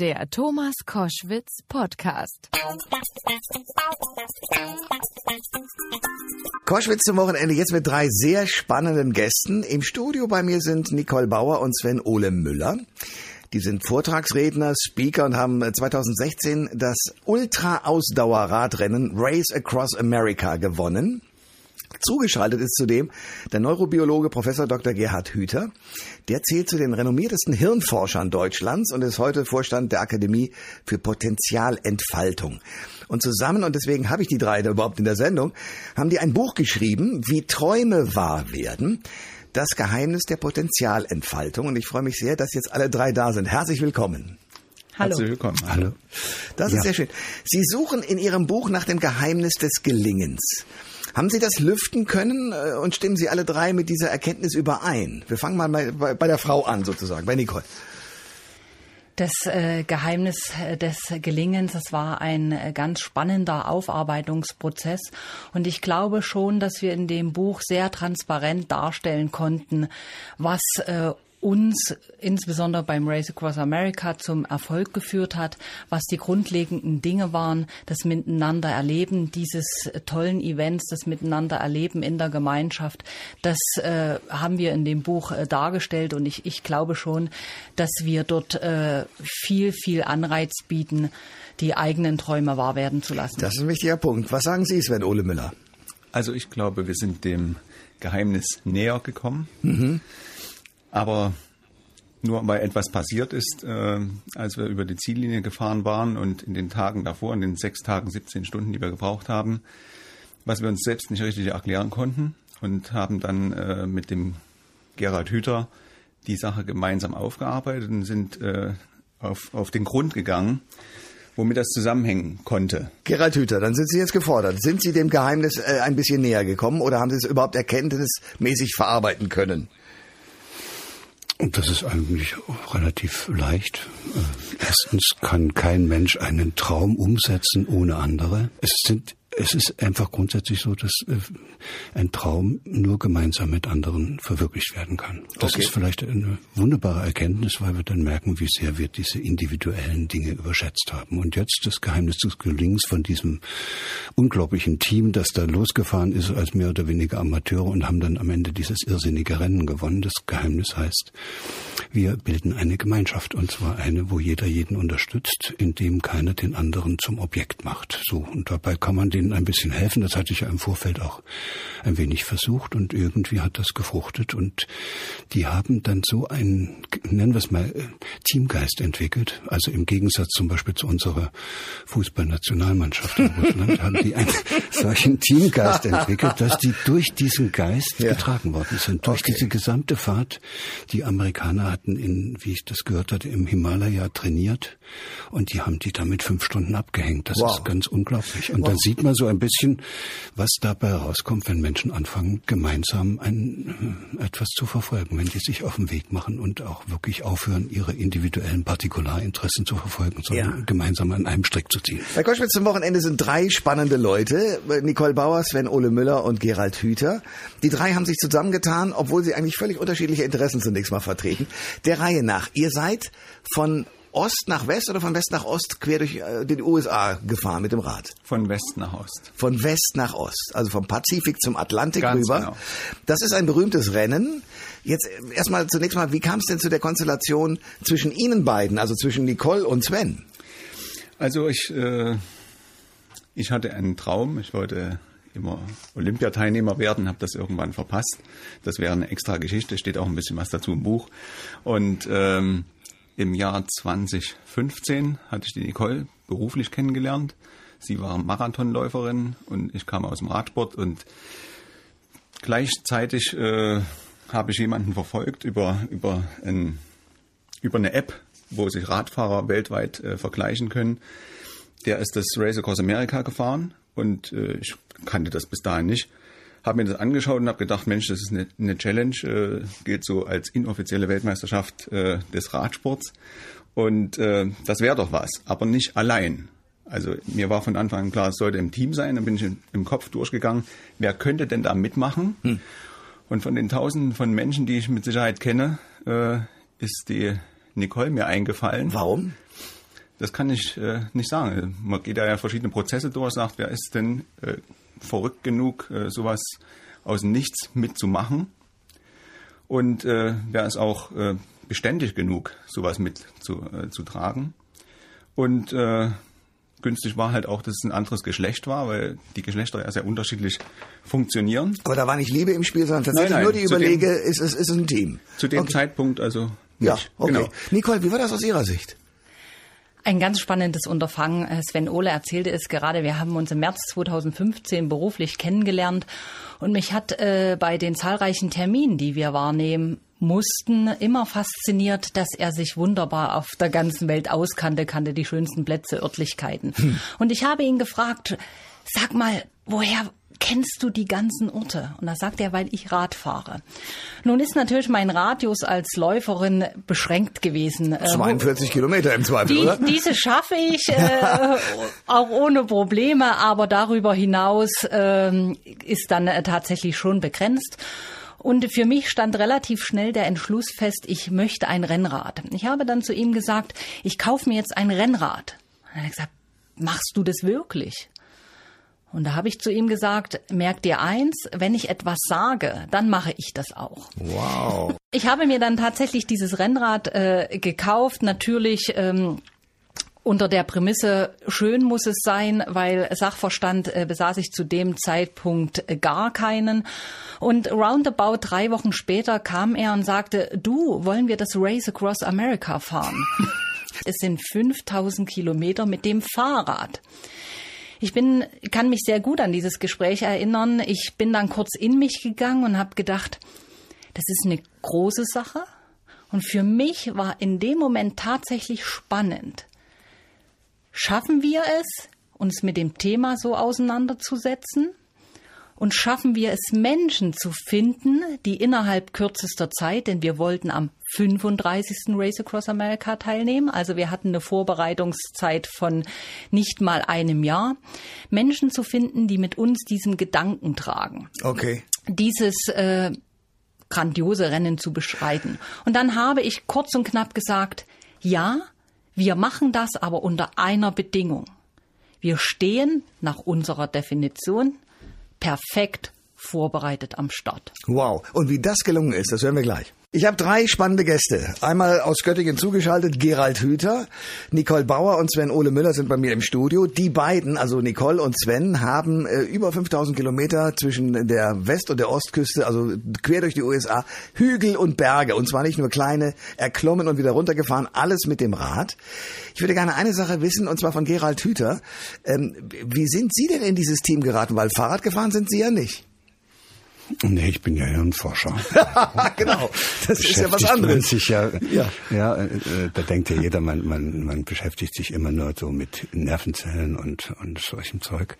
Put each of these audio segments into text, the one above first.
Der Thomas Koschwitz Podcast. Koschwitz zum Wochenende jetzt mit drei sehr spannenden Gästen. Im Studio bei mir sind Nicole Bauer und Sven Ole Müller. Die sind Vortragsredner, Speaker und haben 2016 das Ultra-Ausdauerradrennen Race Across America gewonnen. Zugeschaltet ist zudem der Neurobiologe Professor Dr. Gerhard Hüther. Der zählt zu den renommiertesten Hirnforschern Deutschlands und ist heute Vorstand der Akademie für Potenzialentfaltung. Und zusammen, und deswegen habe ich die drei da überhaupt in der Sendung, haben die ein Buch geschrieben, wie Träume wahr werden. Das Geheimnis der Potenzialentfaltung. Und ich freue mich sehr, dass jetzt alle drei da sind. Herzlich willkommen. Hallo. Herzlich willkommen. Hallo. Das ist ja. sehr schön. Sie suchen in Ihrem Buch nach dem Geheimnis des Gelingens. Haben Sie das lüften können äh, und stimmen Sie alle drei mit dieser Erkenntnis überein? Wir fangen mal bei, bei der Frau an sozusagen, bei Nicole. Das äh, Geheimnis äh, des Gelingens, das war ein ganz spannender Aufarbeitungsprozess. Und ich glaube schon, dass wir in dem Buch sehr transparent darstellen konnten, was uns insbesondere beim Race Across America zum Erfolg geführt hat, was die grundlegenden Dinge waren, das Miteinander erleben dieses tollen Events, das Miteinander erleben in der Gemeinschaft, das äh, haben wir in dem Buch äh, dargestellt und ich, ich glaube schon, dass wir dort äh, viel, viel Anreiz bieten, die eigenen Träume wahr werden zu lassen. Das ist ein wichtiger Punkt. Was sagen Sie, Sven Ole Müller? Also ich glaube, wir sind dem Geheimnis näher gekommen. Mhm. Aber nur weil etwas passiert ist, äh, als wir über die Ziellinie gefahren waren und in den Tagen davor, in den sechs Tagen, 17 Stunden, die wir gebraucht haben, was wir uns selbst nicht richtig erklären konnten und haben dann äh, mit dem Gerald Hüther die Sache gemeinsam aufgearbeitet und sind äh, auf, auf den Grund gegangen, womit das zusammenhängen konnte. Gerald Hüther, dann sind Sie jetzt gefordert. Sind Sie dem Geheimnis äh, ein bisschen näher gekommen oder haben Sie es überhaupt erkenntnismäßig verarbeiten können? Und das ist eigentlich relativ leicht. Äh, erstens kann kein Mensch einen Traum umsetzen ohne andere. Es sind es ist einfach grundsätzlich so, dass äh, ein Traum nur gemeinsam mit anderen verwirklicht werden kann. Das okay. ist vielleicht eine wunderbare Erkenntnis, weil wir dann merken, wie sehr wir diese individuellen Dinge überschätzt haben. Und jetzt das Geheimnis des Gelingens von diesem unglaublichen Team, das da losgefahren ist als mehr oder weniger Amateure und haben dann am Ende dieses irrsinnige Rennen gewonnen. Das Geheimnis heißt, wir bilden eine Gemeinschaft und zwar eine, wo jeder jeden unterstützt, indem keiner den anderen zum Objekt macht. So und dabei kann man den ein bisschen helfen. Das hatte ich ja im Vorfeld auch ein wenig versucht und irgendwie hat das gefruchtet und die haben dann so einen, nennen wir es mal, äh, Teamgeist entwickelt. Also im Gegensatz zum Beispiel zu unserer Fußballnationalmannschaft in Russland haben die einen solchen Teamgeist entwickelt, dass die durch diesen Geist ja. getragen worden sind. Durch okay. diese gesamte Fahrt. Die Amerikaner hatten in, wie ich das gehört hatte, im Himalaya trainiert und die haben die damit fünf Stunden abgehängt. Das wow. ist ganz unglaublich. Und wow. dann sieht man so ein bisschen, was dabei rauskommt, wenn Menschen anfangen, gemeinsam ein, äh, etwas zu verfolgen, wenn die sich auf den Weg machen und auch wirklich aufhören, ihre individuellen Partikularinteressen zu verfolgen, sondern ja. gemeinsam an einem Strick zu ziehen. Herr Koschwitz, zum Wochenende sind drei spannende Leute. Nicole Bauer, Sven Ole Müller und Gerald Hüther. Die drei haben sich zusammengetan, obwohl sie eigentlich völlig unterschiedliche Interessen zunächst mal vertreten. Der Reihe nach. Ihr seid von Ost nach West oder von West nach Ost quer durch äh, den USA gefahren mit dem Rad? Von West nach Ost. Von West nach Ost, also vom Pazifik zum Atlantik Ganz rüber. Genau. Das ist ein berühmtes Rennen. Jetzt äh, erstmal zunächst mal, wie kam es denn zu der Konstellation zwischen Ihnen beiden, also zwischen Nicole und Sven? Also ich, äh, ich hatte einen Traum. Ich wollte immer Olympiateilnehmer werden, habe das irgendwann verpasst. Das wäre eine extra Geschichte, steht auch ein bisschen was dazu im Buch. Und ähm, im Jahr 2015 hatte ich die Nicole beruflich kennengelernt. Sie war Marathonläuferin und ich kam aus dem Radsport und gleichzeitig äh, habe ich jemanden verfolgt über, über, ein, über eine App, wo sich Radfahrer weltweit äh, vergleichen können. Der ist das Race Across America gefahren und äh, ich kannte das bis dahin nicht habe mir das angeschaut und habe gedacht, Mensch, das ist eine, eine Challenge, äh, gilt so als inoffizielle Weltmeisterschaft äh, des Radsports. Und äh, das wäre doch was, aber nicht allein. Also mir war von Anfang an klar, es sollte im Team sein. Dann bin ich im Kopf durchgegangen, wer könnte denn da mitmachen? Hm. Und von den Tausenden von Menschen, die ich mit Sicherheit kenne, äh, ist die Nicole mir eingefallen. Warum? das kann ich äh, nicht sagen. Man geht da ja verschiedene Prozesse durch, sagt, wer ist denn äh, verrückt genug, äh, sowas aus Nichts mitzumachen? Und äh, wer ist auch äh, beständig genug, sowas mitzutragen? Äh, Und äh, günstig war halt auch, dass es ein anderes Geschlecht war, weil die Geschlechter ja sehr unterschiedlich funktionieren. Aber da war nicht Liebe im Spiel, sondern tatsächlich Nein, nein, nur die Überlege, dem- ist es ist es ein Team. Zu dem okay. Zeitpunkt also Ja, nicht. okay. Genau. Nicole, wie war das aus Ihrer Sicht? Ein ganz spannendes Unterfangen. Äh, Sven Ole erzählte es gerade. Wir haben uns im März 2015 beruflich kennengelernt und mich hat äh, bei den zahlreichen Terminen, die wir wahrnehmen mussten, immer fasziniert, dass er sich wunderbar auf der ganzen Welt auskannte, kannte die schönsten Plätze, Örtlichkeiten. Und ich habe ihn gefragt, sag mal, woher kennst du die ganzen Orte? Und da sagt er, weil ich Rad fahre. Nun ist natürlich mein Radius als Läuferin beschränkt gewesen. Äh, wo- 42 Kilometer im Zweifel, die, oder? diese schaffe ich äh, auch ohne Probleme, aber darüber hinaus ähm, ist dann äh, tatsächlich schon begrenzt. Und für mich stand relativ schnell der Entschluss fest, ich möchte ein Rennrad. Ich habe dann zu ihm gesagt, ich kaufe mir jetzt ein Rennrad. Und er hat gesagt, machst du das wirklich? Und da habe ich zu ihm gesagt, merk dir eins, wenn ich etwas sage, dann mache ich das auch. Wow. Ich habe mir dann tatsächlich dieses Rennrad äh, gekauft, natürlich ähm, unter der Prämisse, schön muss es sein, weil Sachverstand äh, besaß ich zu dem Zeitpunkt äh, gar keinen. Und roundabout drei Wochen später kam er und sagte, du, wollen wir das Race Across America fahren? es sind 5000 Kilometer mit dem Fahrrad. Ich bin, kann mich sehr gut an dieses Gespräch erinnern. Ich bin dann kurz in mich gegangen und habe gedacht, das ist eine große Sache. Und für mich war in dem Moment tatsächlich spannend. Schaffen wir es, uns mit dem Thema so auseinanderzusetzen? Und schaffen wir es, Menschen zu finden, die innerhalb kürzester Zeit, denn wir wollten am 35. Race Across America teilnehmen, also wir hatten eine Vorbereitungszeit von nicht mal einem Jahr, Menschen zu finden, die mit uns diesen Gedanken tragen Okay. dieses äh, grandiose Rennen zu beschreiten. Und dann habe ich kurz und knapp gesagt, ja, wir machen das aber unter einer Bedingung. Wir stehen nach unserer Definition perfekt vorbereitet am Start. Wow. Und wie das gelungen ist, das hören wir gleich. Ich habe drei spannende Gäste. Einmal aus Göttingen zugeschaltet, Gerald Hüther, Nicole Bauer und Sven Ole Müller sind bei mir im Studio. Die beiden, also Nicole und Sven, haben äh, über 5000 Kilometer zwischen der West- und der Ostküste, also quer durch die USA, Hügel und Berge. Und zwar nicht nur kleine, erklommen und wieder runtergefahren, alles mit dem Rad. Ich würde gerne eine Sache wissen, und zwar von Gerald Hüther. Ähm, wie sind Sie denn in dieses Team geraten? Weil Fahrrad gefahren sind Sie ja nicht. Nee, ich bin ja Hirnforscher. genau. Das ist ja was anderes. Sich ja, Ja. ja, äh, da denkt ja jeder, man, man, man beschäftigt sich immer nur so mit Nervenzellen und, und solchem Zeug.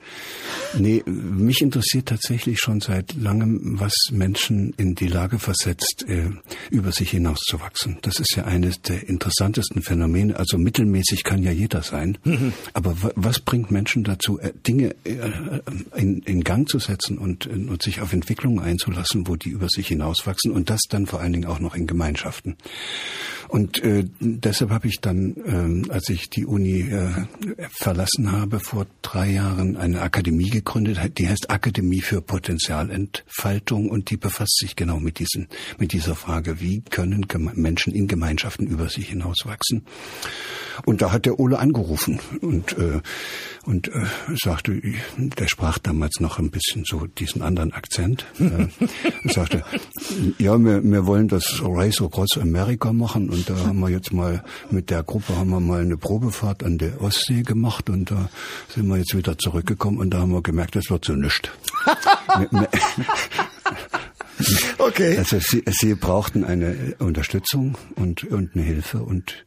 Nee, mich interessiert tatsächlich schon seit langem, was Menschen in die Lage versetzt, äh, über sich hinauszuwachsen. Das ist ja eines der interessantesten Phänomene. Also mittelmäßig kann ja jeder sein. Aber wa- was bringt Menschen dazu, äh, Dinge äh, in, in Gang zu setzen und, und sich auf Entwicklungen einzulassen, wo die über sich hinauswachsen und das dann vor allen Dingen auch noch in Gemeinschaften. Und äh, deshalb habe ich dann, ähm, als ich die Uni äh, verlassen habe, vor drei Jahren eine Akademie gegründet, die heißt Akademie für Potenzialentfaltung und die befasst sich genau mit diesen, mit dieser Frage, wie können Menschen in Gemeinschaften über sich hinauswachsen. Und da hat der Ole angerufen und äh, und äh, sagte, der sprach damals noch ein bisschen so diesen anderen Akzent. Äh, sagte, ja, wir, wir wollen das Race Across America machen und da haben wir jetzt mal mit der Gruppe haben wir mal eine Probefahrt an der Ostsee gemacht und da sind wir jetzt wieder zurückgekommen und da haben wir gemerkt, das wird so nichts. Okay. also sie, sie brauchten eine Unterstützung und, und eine Hilfe und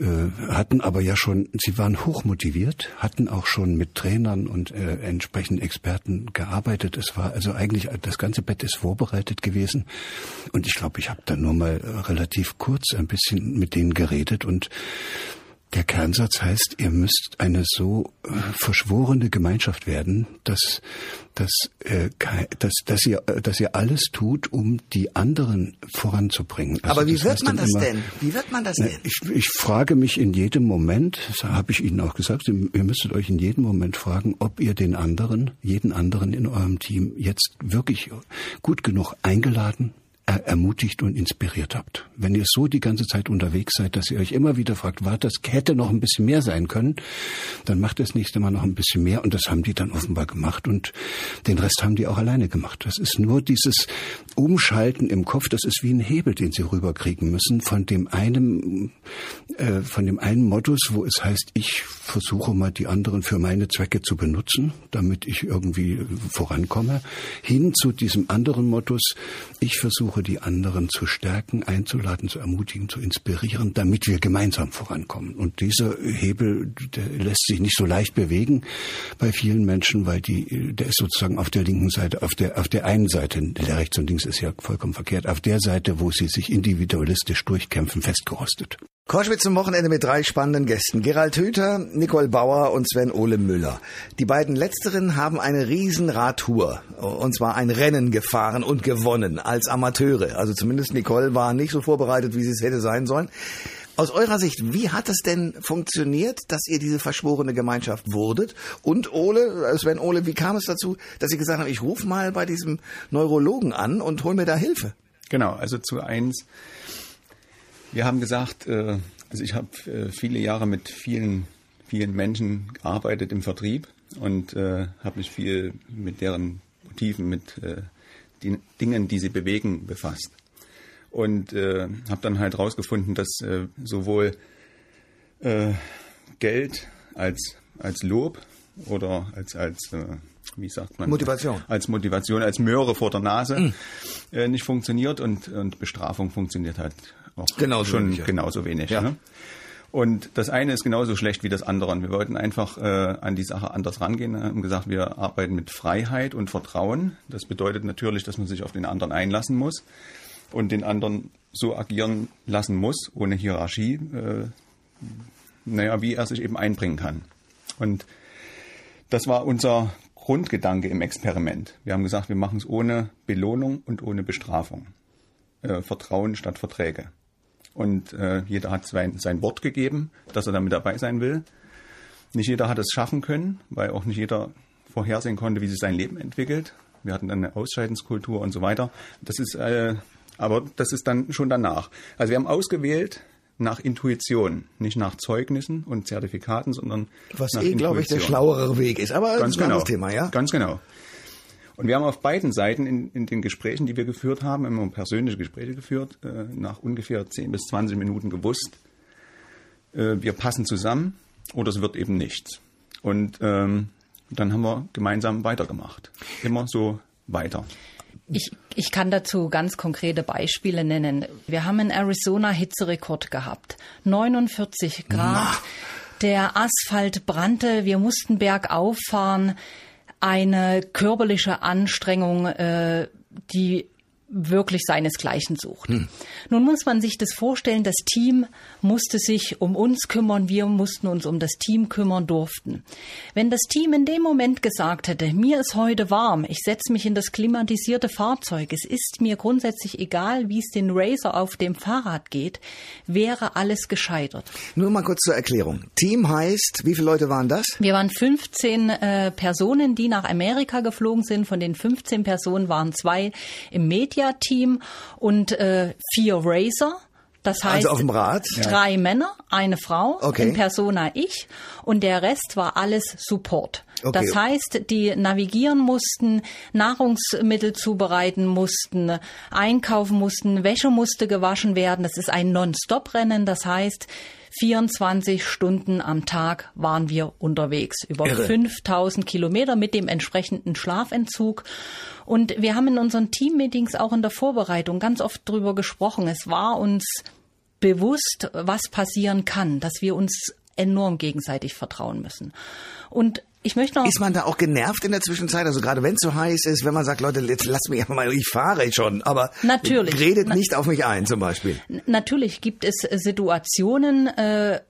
äh, hatten aber ja schon, sie waren hochmotiviert, hatten auch schon mit Trainern und äh, entsprechenden Experten gearbeitet. Es war also eigentlich, das ganze Bett ist vorbereitet gewesen. Und ich glaube, ich habe da nur mal relativ kurz ein bisschen mit denen geredet und der Kernsatz heißt, ihr müsst eine so äh, verschworene Gemeinschaft werden, dass, dass, äh, dass, dass, ihr, äh, dass ihr alles tut, um die anderen voranzubringen. Also Aber wie wird man das immer, denn? Wie wird man das denn? Ich, ich frage mich in jedem Moment, das habe ich Ihnen auch gesagt, ihr müsstet euch in jedem Moment fragen, ob ihr den anderen, jeden anderen in eurem Team jetzt wirklich gut genug eingeladen, ermutigt und inspiriert habt. Wenn ihr so die ganze Zeit unterwegs seid, dass ihr euch immer wieder fragt, war das hätte noch ein bisschen mehr sein können, dann macht das nächste Mal noch ein bisschen mehr und das haben die dann offenbar gemacht und den Rest haben die auch alleine gemacht. Das ist nur dieses Umschalten im Kopf, das ist wie ein Hebel, den sie rüberkriegen müssen von dem einen, äh, von dem einen Modus, wo es heißt, ich versuche mal die anderen für meine Zwecke zu benutzen, damit ich irgendwie vorankomme, hin zu diesem anderen Modus, ich versuche versuche, die anderen zu stärken, einzuladen, zu ermutigen, zu inspirieren, damit wir gemeinsam vorankommen. Und dieser Hebel, der lässt sich nicht so leicht bewegen bei vielen Menschen, weil die, der ist sozusagen auf der linken Seite, auf der, auf der einen Seite, der rechts und links ist ja vollkommen verkehrt, auf der Seite, wo sie sich individualistisch durchkämpfen, festgerostet. Koschwitz zum Wochenende mit drei spannenden Gästen. Gerald Hüther, Nicole Bauer und Sven Ole Müller. Die beiden letzteren haben eine Riesenradtour, und zwar ein Rennen gefahren und gewonnen als Amateure. Also zumindest Nicole war nicht so vorbereitet, wie sie es hätte sein sollen. Aus eurer Sicht, wie hat es denn funktioniert, dass ihr diese verschworene Gemeinschaft wurdet? Und Ole, äh, Sven Ole, wie kam es dazu, dass ihr gesagt habt, ich rufe mal bei diesem Neurologen an und hol mir da Hilfe? Genau, also zu eins wir haben gesagt, äh, also ich habe äh, viele Jahre mit vielen, vielen Menschen gearbeitet im Vertrieb und äh, habe mich viel mit deren Motiven, mit den Dingen, die sie bewegen, befasst. Und äh, habe dann halt rausgefunden, dass äh, sowohl äh, Geld als, als Lob oder als, als äh, wie sagt man? Motivation. Als Motivation, als Möhre vor der Nase mhm. äh, nicht funktioniert und, und Bestrafung funktioniert halt auch genauso schon wenig, ja. genauso wenig. Ja. Ne? Und das eine ist genauso schlecht wie das andere. Und wir wollten einfach äh, an die Sache anders rangehen. Wir haben gesagt, wir arbeiten mit Freiheit und Vertrauen. Das bedeutet natürlich, dass man sich auf den anderen einlassen muss und den anderen so agieren lassen muss, ohne Hierarchie, äh, naja, wie er sich eben einbringen kann. Und das war unser Grundgedanke im Experiment. Wir haben gesagt, wir machen es ohne Belohnung und ohne Bestrafung. Äh, Vertrauen statt Verträge. Und äh, jeder hat sein, sein Wort gegeben, dass er damit dabei sein will. Nicht jeder hat es schaffen können, weil auch nicht jeder vorhersehen konnte, wie sich sein Leben entwickelt. Wir hatten dann eine Ausscheidenskultur und so weiter. Das ist, äh, aber das ist dann schon danach. Also wir haben ausgewählt nach Intuition, nicht nach Zeugnissen und Zertifikaten, sondern was nach eh, glaube ich, der schlauere Weg ist. Aber ganz genau, Thema, ja. Ganz genau. Und wir haben auf beiden Seiten in, in den Gesprächen, die wir geführt haben, immer persönliche Gespräche geführt, äh, nach ungefähr 10 bis 20 Minuten gewusst, äh, wir passen zusammen oder es wird eben nichts. Und ähm, dann haben wir gemeinsam weitergemacht. Immer so weiter. Ich, ich kann dazu ganz konkrete Beispiele nennen. Wir haben in Arizona Hitzerekord gehabt. 49 Grad. Na. Der Asphalt brannte. Wir mussten bergauf fahren eine körperliche Anstrengung, äh, die wirklich seinesgleichen sucht. Hm. Nun muss man sich das vorstellen, das Team musste sich um uns kümmern, wir mussten uns um das Team kümmern durften. Wenn das Team in dem Moment gesagt hätte, mir ist heute warm, ich setze mich in das klimatisierte Fahrzeug, es ist mir grundsätzlich egal, wie es den Racer auf dem Fahrrad geht, wäre alles gescheitert. Nur mal kurz zur Erklärung. Team heißt, wie viele Leute waren das? Wir waren 15 äh, Personen, die nach Amerika geflogen sind. Von den 15 Personen waren zwei im Media Media-Team und äh, vier Racer. Das also heißt, also auf dem Rad? drei ja. Männer, eine Frau, okay. in Persona ich und der Rest war alles Support. Okay. Das heißt, die navigieren mussten, Nahrungsmittel zubereiten mussten, einkaufen mussten, Wäsche musste gewaschen werden. Das ist ein Non-Stop-Rennen. Das heißt, 24 Stunden am Tag waren wir unterwegs, über Irre. 5000 Kilometer mit dem entsprechenden Schlafentzug. Und wir haben in unseren Teammeetings auch in der Vorbereitung ganz oft drüber gesprochen. Es war uns bewusst, was passieren kann, dass wir uns enorm gegenseitig vertrauen müssen. Und ich möchte noch ist man da auch genervt in der Zwischenzeit? Also gerade wenn es so heiß ist, wenn man sagt, Leute, jetzt lasst mich einfach mal, ich fahre schon, aber natürlich. redet nicht auf mich ein zum Beispiel. Natürlich gibt es Situationen, äh,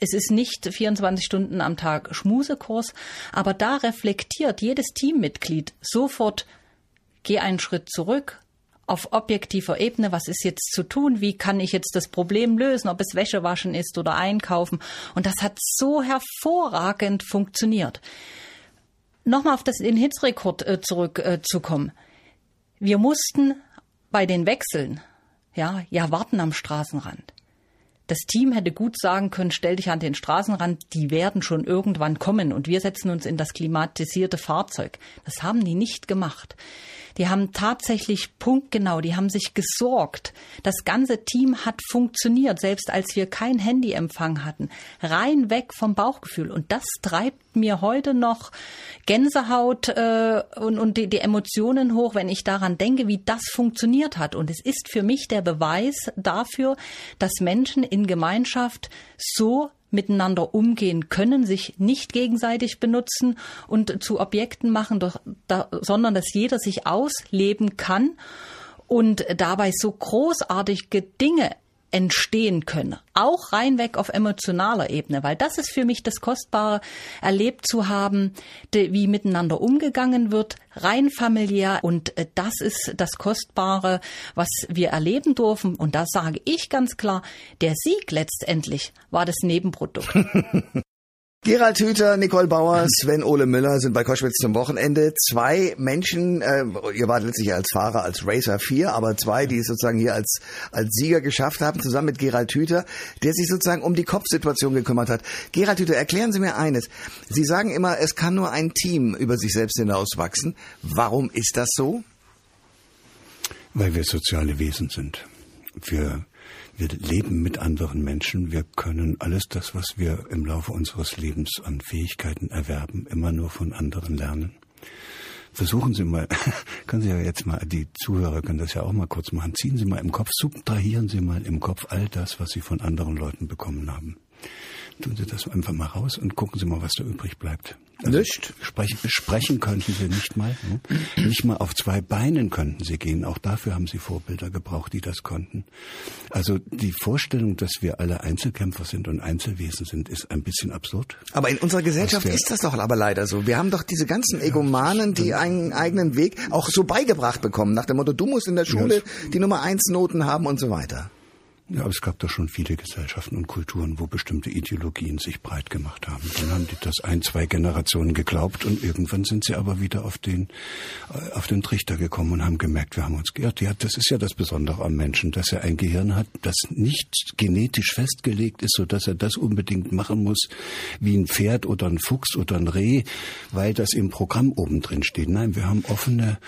es ist nicht 24 Stunden am Tag Schmusekurs, aber da reflektiert jedes Teammitglied sofort, geh einen Schritt zurück, auf objektiver Ebene, was ist jetzt zu tun, wie kann ich jetzt das Problem lösen, ob es Wäsche waschen ist oder einkaufen. Und das hat so hervorragend funktioniert. Nochmal auf das, den Hitzrekord äh, zurückzukommen. Äh, Wir mussten bei den Wechseln, ja, ja, warten am Straßenrand. Das Team hätte gut sagen können, stell dich an den Straßenrand, die werden schon irgendwann kommen und wir setzen uns in das klimatisierte Fahrzeug. Das haben die nicht gemacht. Die haben tatsächlich punktgenau, die haben sich gesorgt. Das ganze Team hat funktioniert, selbst als wir kein Handyempfang hatten. Rein weg vom Bauchgefühl. Und das treibt mir heute noch Gänsehaut äh, und, und die, die Emotionen hoch, wenn ich daran denke, wie das funktioniert hat. Und es ist für mich der Beweis dafür, dass Menschen in Gemeinschaft so miteinander umgehen können, sich nicht gegenseitig benutzen und zu Objekten machen, doch, da, sondern dass jeder sich ausleben kann und dabei so großartige Dinge entstehen können. Auch reinweg auf emotionaler Ebene, weil das ist für mich das Kostbare, erlebt zu haben, wie miteinander umgegangen wird, rein familiär. Und äh, das ist das Kostbare, was wir erleben dürfen. Und da sage ich ganz klar, der Sieg letztendlich war das Nebenprodukt. Gerald Hüther, Nicole Bauer, Sven Ole Müller sind bei Koschwitz zum Wochenende. Zwei Menschen, äh, ihr wart letztlich als Fahrer, als Racer 4, aber zwei, die es sozusagen hier als, als Sieger geschafft haben, zusammen mit Gerald Hüther, der sich sozusagen um die Kopfsituation gekümmert hat. Gerald Hüther, erklären Sie mir eines. Sie sagen immer, es kann nur ein Team über sich selbst hinauswachsen. Warum ist das so? Weil wir soziale Wesen sind. Wir wir leben mit anderen Menschen. Wir können alles das, was wir im Laufe unseres Lebens an Fähigkeiten erwerben, immer nur von anderen lernen. Versuchen Sie mal, können Sie ja jetzt mal, die Zuhörer können das ja auch mal kurz machen. Ziehen Sie mal im Kopf, subtrahieren Sie mal im Kopf all das, was Sie von anderen Leuten bekommen haben tun Sie das einfach mal raus und gucken Sie mal, was da übrig bleibt. Also nicht? Sprechen, sprechen könnten Sie nicht mal. Hm? Nicht mal auf zwei Beinen könnten Sie gehen. Auch dafür haben Sie Vorbilder gebraucht, die das konnten. Also die Vorstellung, dass wir alle Einzelkämpfer sind und Einzelwesen sind, ist ein bisschen absurd. Aber in unserer Gesellschaft ist das doch aber leider so. Wir haben doch diese ganzen Egomanen, die einen eigenen Weg auch so beigebracht bekommen, nach dem Motto, du musst in der Schule die Nummer eins Noten haben und so weiter. Ja, es gab doch schon viele Gesellschaften und Kulturen, wo bestimmte Ideologien sich breit gemacht haben. Dann haben die das ein, zwei Generationen geglaubt und irgendwann sind sie aber wieder auf den, äh, auf den Trichter gekommen und haben gemerkt, wir haben uns geirrt. Ja, das ist ja das Besondere am Menschen, dass er ein Gehirn hat, das nicht genetisch festgelegt ist, so dass er das unbedingt machen muss, wie ein Pferd oder ein Fuchs oder ein Reh, weil das im Programm oben drin steht. Nein, wir haben offene,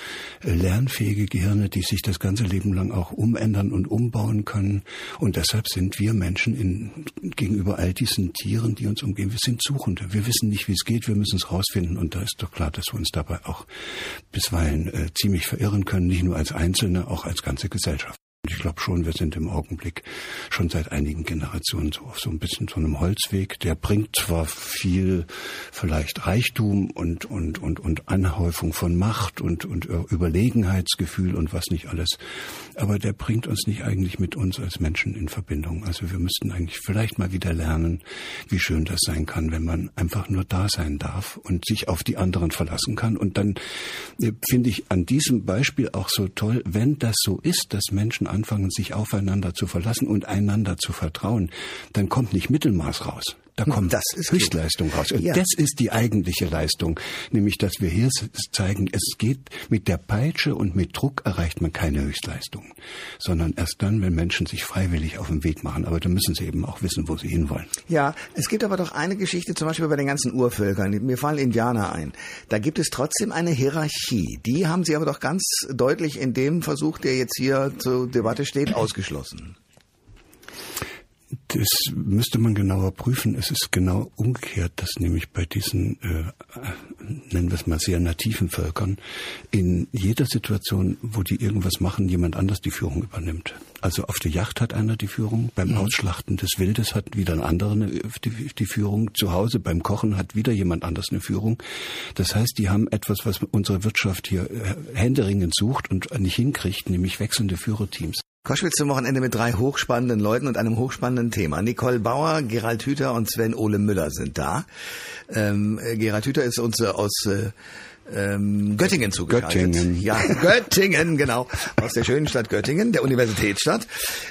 äh, lernfähige Gehirne, die sich das ganze Leben lang auch umändern und umbauen können und deshalb sind wir Menschen in, gegenüber all diesen Tieren, die uns umgeben, wir sind Suchende. Wir wissen nicht, wie es geht, wir müssen es rausfinden. Und da ist doch klar, dass wir uns dabei auch bisweilen äh, ziemlich verirren können, nicht nur als Einzelne, auch als ganze Gesellschaft. Ich glaube schon, wir sind im Augenblick schon seit einigen Generationen so auf so ein bisschen so einem Holzweg. Der bringt zwar viel vielleicht Reichtum und, und, und, und Anhäufung von Macht und, und Überlegenheitsgefühl und was nicht alles, aber der bringt uns nicht eigentlich mit uns als Menschen in Verbindung. Also wir müssten eigentlich vielleicht mal wieder lernen, wie schön das sein kann, wenn man einfach nur da sein darf und sich auf die anderen verlassen kann. Und dann äh, finde ich an diesem Beispiel auch so toll, wenn das so ist, dass Menschen anfangen, sich aufeinander zu verlassen und einander zu vertrauen, dann kommt nicht Mittelmaß raus. Da kommt Höchstleistung raus. Und ja. das ist die eigentliche Leistung, nämlich dass wir hier zeigen, es geht mit der Peitsche und mit Druck erreicht man keine Höchstleistung, sondern erst dann, wenn Menschen sich freiwillig auf den Weg machen. Aber dann müssen sie eben auch wissen, wo sie hinwollen. Ja, es gibt aber doch eine Geschichte, zum Beispiel bei den ganzen Urvölkern. Mir fallen Indianer ein. Da gibt es trotzdem eine Hierarchie. Die haben sie aber doch ganz deutlich in dem Versuch, der jetzt hier zur Debatte steht, ausgeschlossen. Das müsste man genauer prüfen. Es ist genau umgekehrt, dass nämlich bei diesen, äh, nennen wir es mal sehr nativen Völkern, in jeder Situation, wo die irgendwas machen, jemand anders die Führung übernimmt. Also auf der Yacht hat einer die Führung, beim mhm. Ausschlachten des Wildes hat wieder ein anderer die, die Führung, zu Hause beim Kochen hat wieder jemand anders eine Führung. Das heißt, die haben etwas, was unsere Wirtschaft hier äh, händeringend sucht und nicht hinkriegt, nämlich wechselnde Führerteams. Koschwitz zum Wochenende mit drei hochspannenden Leuten und einem hochspannenden Thema. Nicole Bauer, Gerald Hüther und Sven Ole Müller sind da. Ähm, Gerald Hüther ist uns äh, aus äh, ähm, Göttingen zugeschaltet. Göttingen. Ja, Göttingen, genau. Aus der schönen Stadt Göttingen, der Universitätsstadt.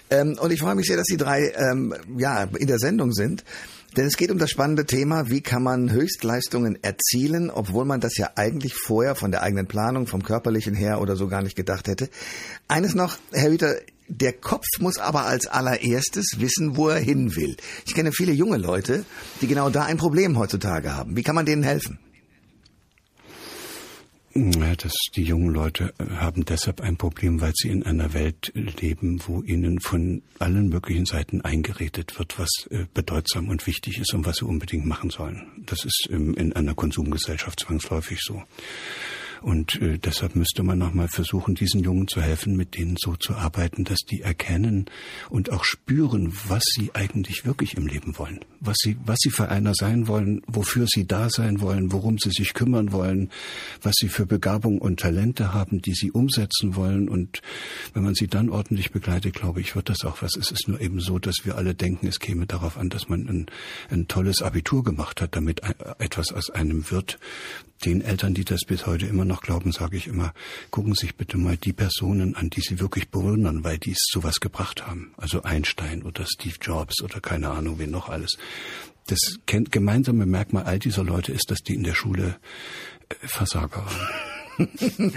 Ähm, und ich freue mich sehr, dass die drei ähm, ja, in der Sendung sind. Denn es geht um das spannende Thema, wie kann man Höchstleistungen erzielen, obwohl man das ja eigentlich vorher von der eigenen Planung, vom körperlichen her oder so gar nicht gedacht hätte. Eines noch, Herr Hüter, der Kopf muss aber als allererstes wissen, wo er hin will. Ich kenne viele junge Leute, die genau da ein Problem heutzutage haben. Wie kann man denen helfen? Ja, dass die jungen Leute äh, haben deshalb ein Problem, weil sie in einer Welt leben, wo ihnen von allen möglichen Seiten eingeredet wird, was äh, bedeutsam und wichtig ist und was sie unbedingt machen sollen. Das ist in einer Konsumgesellschaft zwangsläufig so. Und äh, deshalb müsste man nochmal versuchen, diesen Jungen zu helfen, mit denen so zu arbeiten, dass die erkennen und auch spüren, was sie eigentlich wirklich im Leben wollen. Was sie, was sie für einer sein wollen, wofür sie da sein wollen, worum sie sich kümmern wollen, was sie für Begabung und Talente haben, die sie umsetzen wollen. Und wenn man sie dann ordentlich begleitet, glaube ich, wird das auch was. Es ist nur eben so, dass wir alle denken, es käme darauf an, dass man ein, ein tolles Abitur gemacht hat, damit etwas aus einem wird. Den Eltern, die das bis heute immer noch glauben, sage ich immer, gucken sich bitte mal die Personen an, die sie wirklich bewundern, weil die es sowas gebracht haben. Also Einstein oder Steve Jobs oder keine Ahnung, wen noch alles. Das gemeinsame Merkmal all dieser Leute ist, dass die in der Schule äh, Versager waren.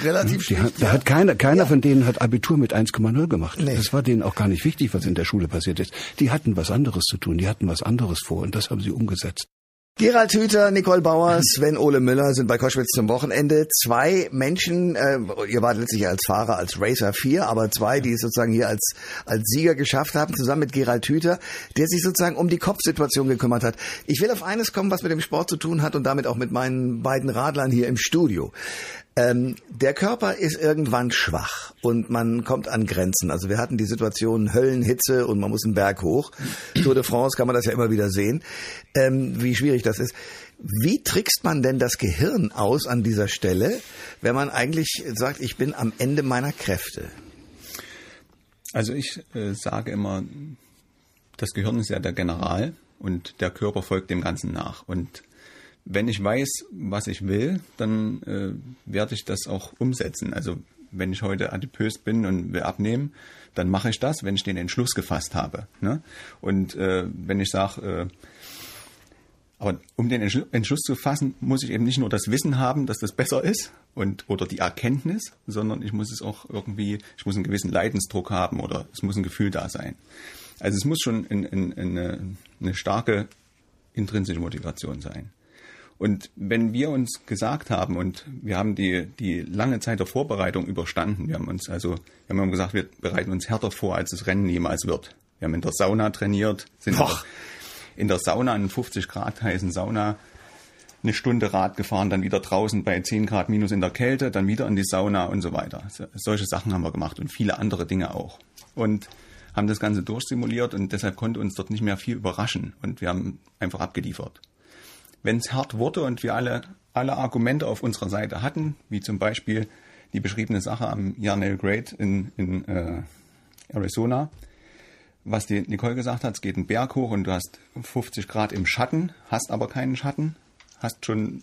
Relativ schlicht, hat, da ja. hat keiner, keiner Ja. von denen hat Abitur mit 1,0 gemacht. Nee. Das war denen auch gar nicht wichtig, was in der Schule passiert ist. Die hatten was anderes zu tun, die hatten was anderes vor und das haben sie umgesetzt. Gerald Hüther, Nicole Bauer, Sven Ole Müller sind bei Koschwitz zum Wochenende. Zwei Menschen, äh, ihr wart letztlich als Fahrer, als Racer 4, aber zwei, die es sozusagen hier als, als Sieger geschafft haben, zusammen mit Gerald Hüther, der sich sozusagen um die Kopfsituation gekümmert hat. Ich will auf eines kommen, was mit dem Sport zu tun hat und damit auch mit meinen beiden Radlern hier im Studio. Ähm, der Körper ist irgendwann schwach und man kommt an Grenzen. Also wir hatten die Situation Höllenhitze und man muss einen Berg hoch. Tour de France kann man das ja immer wieder sehen, ähm, wie schwierig das ist. Wie trickst man denn das Gehirn aus an dieser Stelle, wenn man eigentlich sagt, ich bin am Ende meiner Kräfte? Also ich äh, sage immer, das Gehirn ist ja der General und der Körper folgt dem Ganzen nach. Und wenn ich weiß, was ich will, dann äh, werde ich das auch umsetzen. Also wenn ich heute adipös bin und will abnehmen, dann mache ich das, wenn ich den Entschluss gefasst habe. Ne? Und äh, wenn ich sage, äh, aber um den Entschlu- Entschluss zu fassen, muss ich eben nicht nur das Wissen haben, dass das besser ist und oder die Erkenntnis, sondern ich muss es auch irgendwie, ich muss einen gewissen Leidensdruck haben oder es muss ein Gefühl da sein. Also es muss schon ein, ein, eine, eine starke intrinsische Motivation sein. Und wenn wir uns gesagt haben, und wir haben die, die lange Zeit der Vorbereitung überstanden, wir haben uns also, wir haben gesagt, wir bereiten uns härter vor, als das Rennen jemals wird. Wir haben in der Sauna trainiert, sind Och. in der Sauna, in 50 Grad heißen Sauna, eine Stunde Rad gefahren, dann wieder draußen bei 10 Grad minus in der Kälte, dann wieder in die Sauna und so weiter. So- Solche Sachen haben wir gemacht und viele andere Dinge auch. Und haben das Ganze durchsimuliert und deshalb konnte uns dort nicht mehr viel überraschen und wir haben einfach abgeliefert. Wenn es hart wurde und wir alle, alle Argumente auf unserer Seite hatten, wie zum Beispiel die beschriebene Sache am Yarnell Great in, in äh, Arizona, was die Nicole gesagt hat, es geht einen Berg hoch und du hast 50 Grad im Schatten, hast aber keinen Schatten, hast schon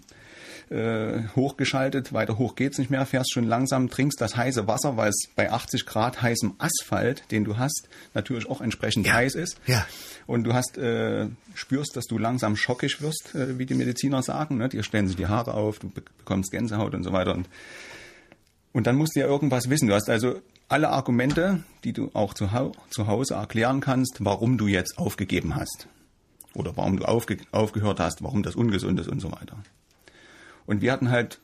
äh, hochgeschaltet, weiter hoch geht's nicht mehr, fährst schon langsam, trinkst das heiße Wasser, weil es bei 80 Grad heißem Asphalt, den du hast, natürlich auch entsprechend Ja, heiß ist. ja. Und du hast äh, spürst, dass du langsam schockig wirst, äh, wie die Mediziner sagen. Ne? Dir stellen sich die Haare auf, du be bekommst Gänsehaut und so weiter. Und und dann musst du ja irgendwas wissen. Du hast also alle Argumente, die du auch zu, zu Hause erklären kannst, warum du jetzt aufgegeben hast. Oder warum du aufge aufgehört hast, warum das ungesund ist und so weiter. Und wir hatten halt,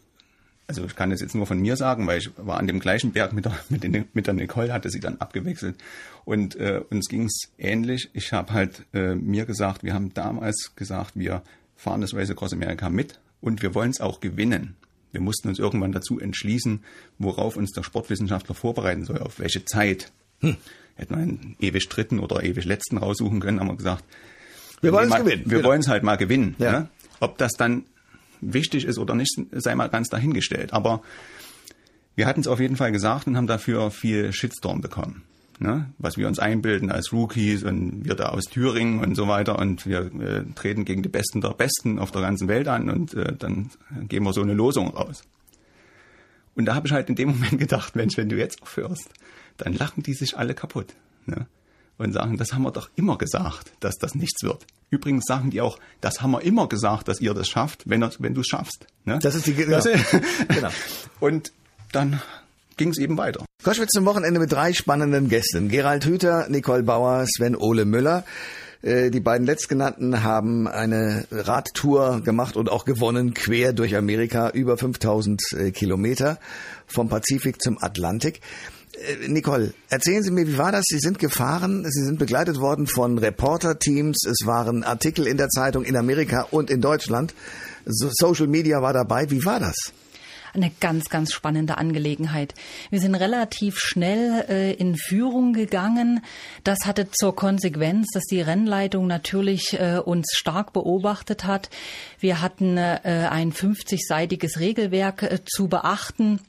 also ich kann das jetzt nur von mir sagen, weil ich war an dem gleichen Berg mit der, mit, den, mit der Nicole, hatte sie dann abgewechselt. Und äh, uns ging's ähnlich. Ich habe halt äh, mir gesagt, wir haben damals gesagt, wir fahren das Race Across America mit und wir wollen es auch gewinnen. Wir mussten uns irgendwann dazu entschließen, worauf uns der Sportwissenschaftler vorbereiten soll, auf welche Zeit. Hm. Hätten wir einen ewig dritten oder ewig letzten raussuchen können, haben wir gesagt, Wir wollen es gewinnen. Wir Genau. wollen es halt mal gewinnen. Ja. Ne? Ob das dann wichtig ist oder nicht, sei mal ganz dahingestellt. Aber wir hatten es auf jeden Fall gesagt und haben dafür viel Shitstorm bekommen. Ne? Was wir uns einbilden als Rookies und wir da aus Thüringen und so weiter und wir äh, treten gegen die Besten der Besten auf der ganzen Welt an und äh, dann geben wir so eine Losung raus. Und da habe ich halt in dem Moment gedacht, Mensch, wenn du jetzt aufhörst, dann lachen die sich alle kaputt. Ne? Und sagen, das haben wir doch immer gesagt, dass das nichts wird. Übrigens sagen die auch, das haben wir immer gesagt, dass ihr das schafft, wenn, wenn du es schaffst. Ne? Das ist die genau. genau. Und dann ging es eben weiter. Koschwitz zum Wochenende mit drei spannenden Gästen. Gerald Hüther, Nicole Bauer, Sven Ole Müller. Äh, die beiden letztgenannten haben eine Radtour gemacht und auch gewonnen, quer durch Amerika, über 5000 äh, Kilometer vom Pazifik zum Atlantik. Äh, Nicole, erzählen Sie mir, wie war das? Sie sind gefahren, Sie sind begleitet worden von Reporter-Teams, es waren Artikel in der Zeitung in Amerika und in Deutschland. Social Media war dabei. Wie war das? eine ganz, ganz spannende Angelegenheit. Wir sind relativ schnell äh, in Führung gegangen. Das hatte zur Konsequenz, dass die Rennleitung natürlich äh, uns stark beobachtet hat. Wir hatten äh, ein 50-seitiges Regelwerk äh, zu beachten.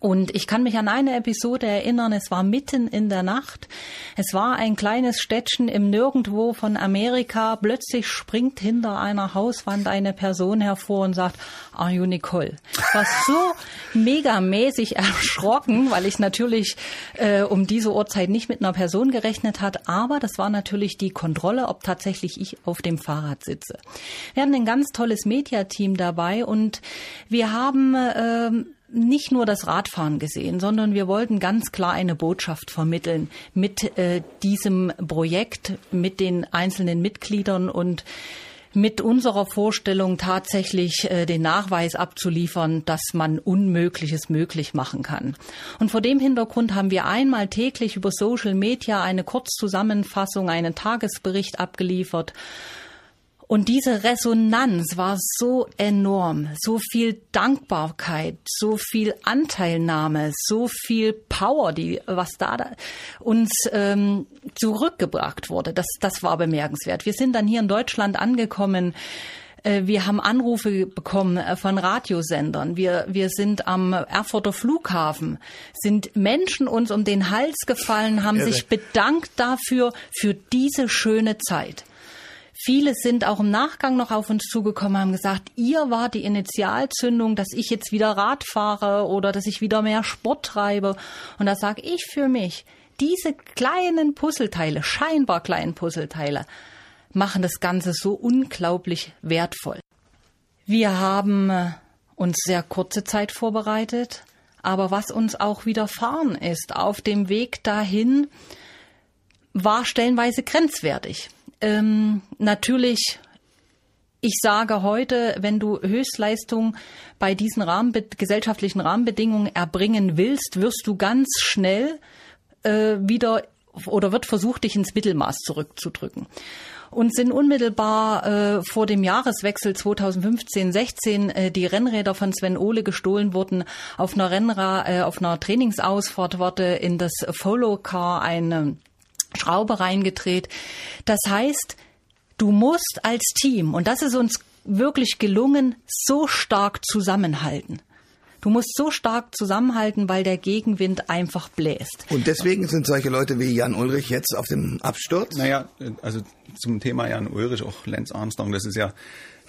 Und ich kann mich an eine Episode erinnern, es war mitten in der Nacht. Es war ein kleines Städtchen im Nirgendwo von Amerika. Plötzlich springt hinter einer Hauswand eine Person hervor und sagt, Are you Nicole? Ich war so megamäßig erschrocken, weil ich natürlich äh, um diese Uhrzeit nicht mit einer Person gerechnet hat. Aber das war natürlich die Kontrolle, ob tatsächlich ich auf dem Fahrrad sitze. Wir hatten ein ganz tolles Mediateam dabei und wir haben äh, nicht nur das Radfahren gesehen, sondern wir wollten ganz klar eine Botschaft vermitteln mit äh, diesem Projekt, mit den einzelnen Mitgliedern und mit unserer Vorstellung tatsächlich äh, den Nachweis abzuliefern, dass man Unmögliches möglich machen kann. Und vor dem Hintergrund haben wir einmal täglich über Social Media eine Kurzzusammenfassung, einen Tagesbericht abgeliefert und diese Resonanz war so enorm, so viel Dankbarkeit, so viel Anteilnahme, so viel Power, die was da, da uns ähm, zurückgebracht wurde. Das, das war bemerkenswert. Wir sind dann hier in Deutschland angekommen. Äh, wir haben Anrufe bekommen äh, von Radiosendern. Wir, wir sind am Erfurter Flughafen, sind Menschen uns um den Hals gefallen, haben Irre. sich bedankt dafür, für diese schöne Zeit. Viele sind auch im Nachgang noch auf uns zugekommen, haben gesagt, ihr war die Initialzündung, dass ich jetzt wieder Rad fahre oder dass ich wieder mehr Sport treibe. Und da sage ich für mich, diese kleinen Puzzleteile, scheinbar kleinen Puzzleteile, machen das Ganze so unglaublich wertvoll. Wir haben äh, uns sehr kurze Zeit vorbereitet, aber was uns auch widerfahren ist auf dem Weg dahin, war stellenweise grenzwertig. Ähm, natürlich ich sage heute, wenn du Höchstleistung bei diesen Rahmenbe gesellschaftlichen Rahmenbedingungen erbringen willst, wirst du ganz schnell äh, wieder oder wird versucht, dich ins Mittelmaß zurückzudrücken. Und sind unmittelbar äh, vor dem Jahreswechsel 2015-16 äh, die Rennräder von Sven Ole gestohlen wurden. Auf einer Rennra äh, auf einer Trainingsausfahrt wurde in das Follow Car eine Schraube reingedreht. Das heißt, du musst als Team, und das ist uns wirklich gelungen, so stark zusammenhalten. Du musst so stark zusammenhalten, weil der Gegenwind einfach bläst. Und deswegen sind solche Leute wie Jan Ulrich jetzt auf dem Absturz? Naja, also zum Thema Jan Ulrich, auch Lance Armstrong, das ist ja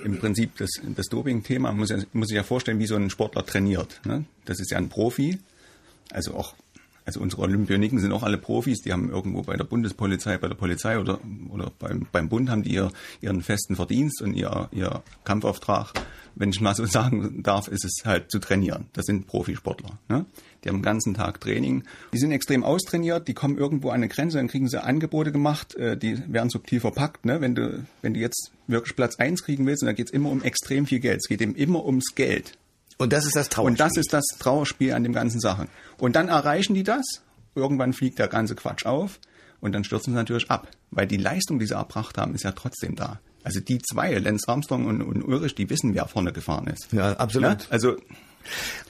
im Prinzip das, das Doping-Thema. Man muss, ja, muss sich ja vorstellen, wie so ein Sportler trainiert. Ne? Das ist ja ein Profi, also auch also unsere Olympioniken sind auch alle Profis, die haben irgendwo bei der Bundespolizei, bei der Polizei oder, oder beim, beim Bund haben die ihr, ihren festen Verdienst und ihr, ihr Kampfauftrag, wenn ich mal so sagen darf, ist es halt zu trainieren. Das sind Profisportler. Ne? Die haben den ganzen Tag Training. Die sind extrem austrainiert, die kommen irgendwo an eine Grenze, dann kriegen sie Angebote gemacht, äh, die werden subtil verpackt. Ne? Wenn, du, wenn du jetzt wirklich Platz eins kriegen willst, und da geht es immer um extrem viel Geld. Es geht eben immer ums Geld. Und das ist das Trauerspiel. Und das ist das Trauerspiel an dem ganzen Sachen. Und dann erreichen die das. Irgendwann fliegt der ganze Quatsch auf. Und dann stürzen sie natürlich ab. Weil die Leistung, die sie erbracht haben, ist ja trotzdem da. Also die zwei, Lance Armstrong und, und Ulrich, die wissen, wer vorne gefahren ist. Ja, absolut. Ja? Also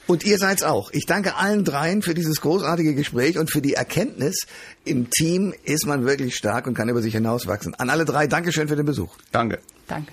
und ihr seid's auch. Ich danke allen dreien für dieses großartige Gespräch und für die Erkenntnis, im Team ist man wirklich stark und kann über sich hinauswachsen. An alle drei, Dankeschön für den Besuch. Danke. Danke.